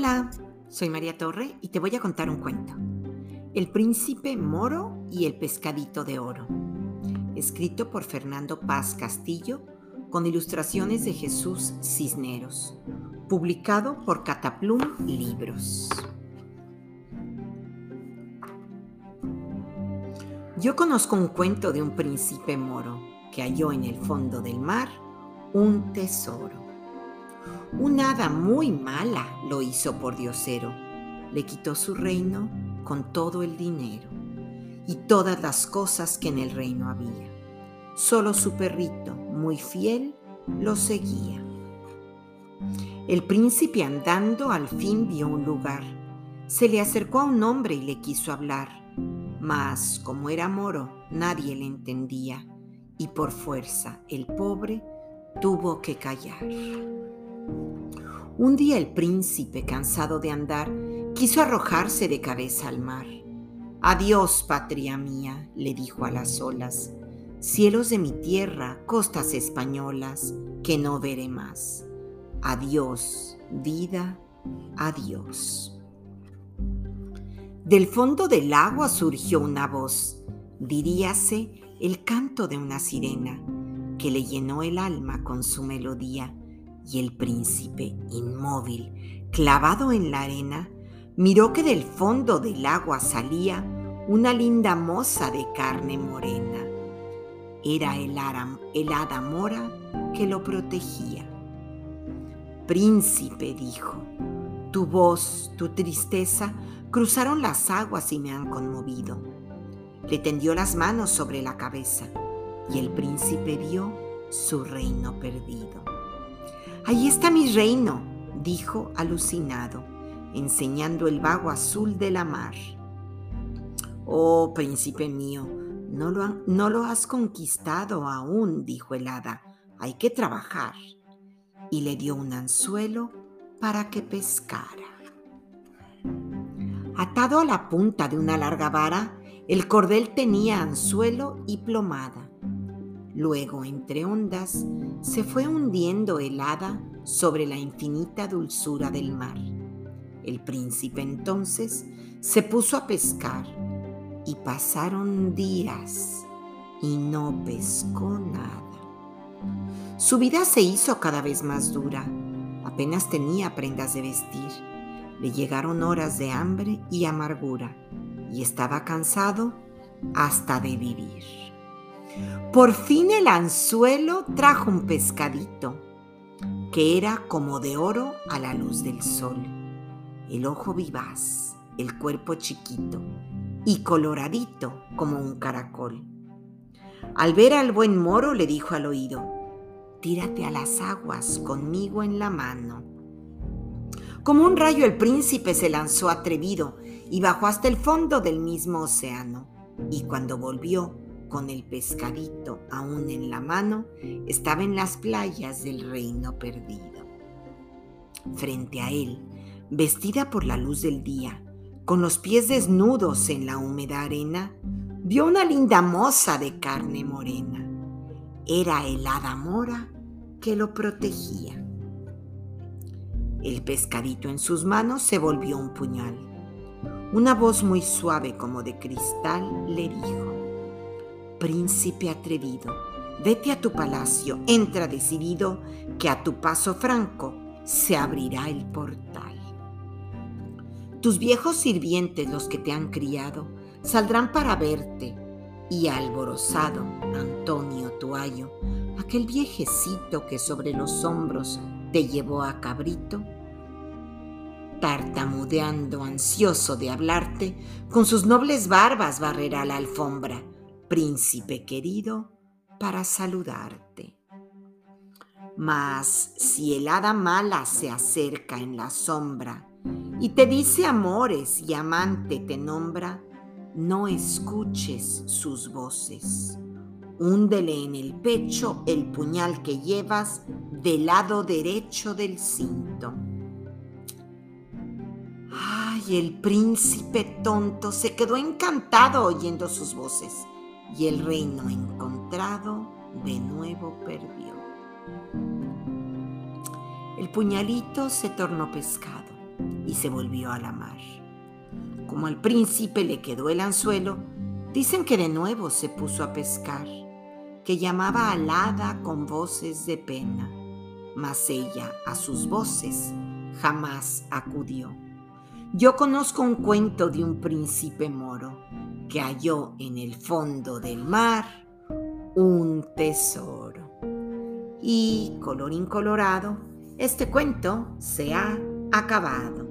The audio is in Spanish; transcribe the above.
Hola, soy María Torre y te voy a contar un cuento. El príncipe moro y el pescadito de oro. Escrito por Fernando Paz Castillo con ilustraciones de Jesús Cisneros. Publicado por Cataplum Libros. Yo conozco un cuento de un príncipe moro que halló en el fondo del mar un tesoro. Una hada muy mala lo hizo por diosero. Le quitó su reino con todo el dinero y todas las cosas que en el reino había. Solo su perrito, muy fiel, lo seguía. El príncipe andando al fin vio un lugar. Se le acercó a un hombre y le quiso hablar. Mas, como era moro, nadie le entendía y por fuerza el pobre tuvo que callar. Un día el príncipe, cansado de andar, quiso arrojarse de cabeza al mar. Adiós, patria mía, le dijo a las olas, cielos de mi tierra, costas españolas, que no veré más. Adiós, vida, adiós. Del fondo del agua surgió una voz, diríase el canto de una sirena, que le llenó el alma con su melodía y el príncipe, inmóvil, clavado en la arena, miró que del fondo del agua salía una linda moza de carne morena. Era el, el hada mora que lo protegía. Príncipe, dijo, tu voz, tu tristeza cruzaron las aguas y me han conmovido. Le tendió las manos sobre la cabeza y el príncipe vio su reino perdido. Ahí está mi reino, dijo alucinado, enseñando el vago azul de la mar. Oh, príncipe mío, no lo, no lo has conquistado aún, dijo el hada, hay que trabajar. Y le dio un anzuelo para que pescara. Atado a la punta de una larga vara, el cordel tenía anzuelo y plomada. Luego, entre ondas, se fue hundiendo helada sobre la infinita dulzura del mar. El príncipe entonces se puso a pescar y pasaron días y no pescó nada. Su vida se hizo cada vez más dura. Apenas tenía prendas de vestir. Le llegaron horas de hambre y amargura y estaba cansado hasta de vivir. Por fin el anzuelo trajo un pescadito, que era como de oro a la luz del sol, el ojo vivaz, el cuerpo chiquito y coloradito como un caracol. Al ver al buen moro le dijo al oído, tírate a las aguas conmigo en la mano. Como un rayo el príncipe se lanzó atrevido y bajó hasta el fondo del mismo océano, y cuando volvió, con el pescadito aún en la mano, estaba en las playas del reino perdido. Frente a él, vestida por la luz del día, con los pies desnudos en la húmeda arena, vio una linda moza de carne morena. Era el hada mora que lo protegía. El pescadito en sus manos se volvió un puñal. Una voz muy suave como de cristal le dijo, príncipe atrevido, vete a tu palacio, entra decidido que a tu paso franco se abrirá el portal. Tus viejos sirvientes, los que te han criado, saldrán para verte, y alborozado Antonio Tuayo, aquel viejecito que sobre los hombros te llevó a cabrito, tartamudeando, ansioso de hablarte, con sus nobles barbas barrerá la alfombra príncipe querido, para saludarte. Mas si el hada mala se acerca en la sombra y te dice amores y amante te nombra, no escuches sus voces. Húndele en el pecho el puñal que llevas del lado derecho del cinto. Ay, el príncipe tonto se quedó encantado oyendo sus voces y el reino encontrado de nuevo perdió. El puñalito se tornó pescado y se volvió a la mar. Como al príncipe le quedó el anzuelo, dicen que de nuevo se puso a pescar, que llamaba al hada con voces de pena, mas ella a sus voces jamás acudió. Yo conozco un cuento de un príncipe moro que halló en el fondo del mar un tesoro. Y, color incolorado, este cuento se ha acabado.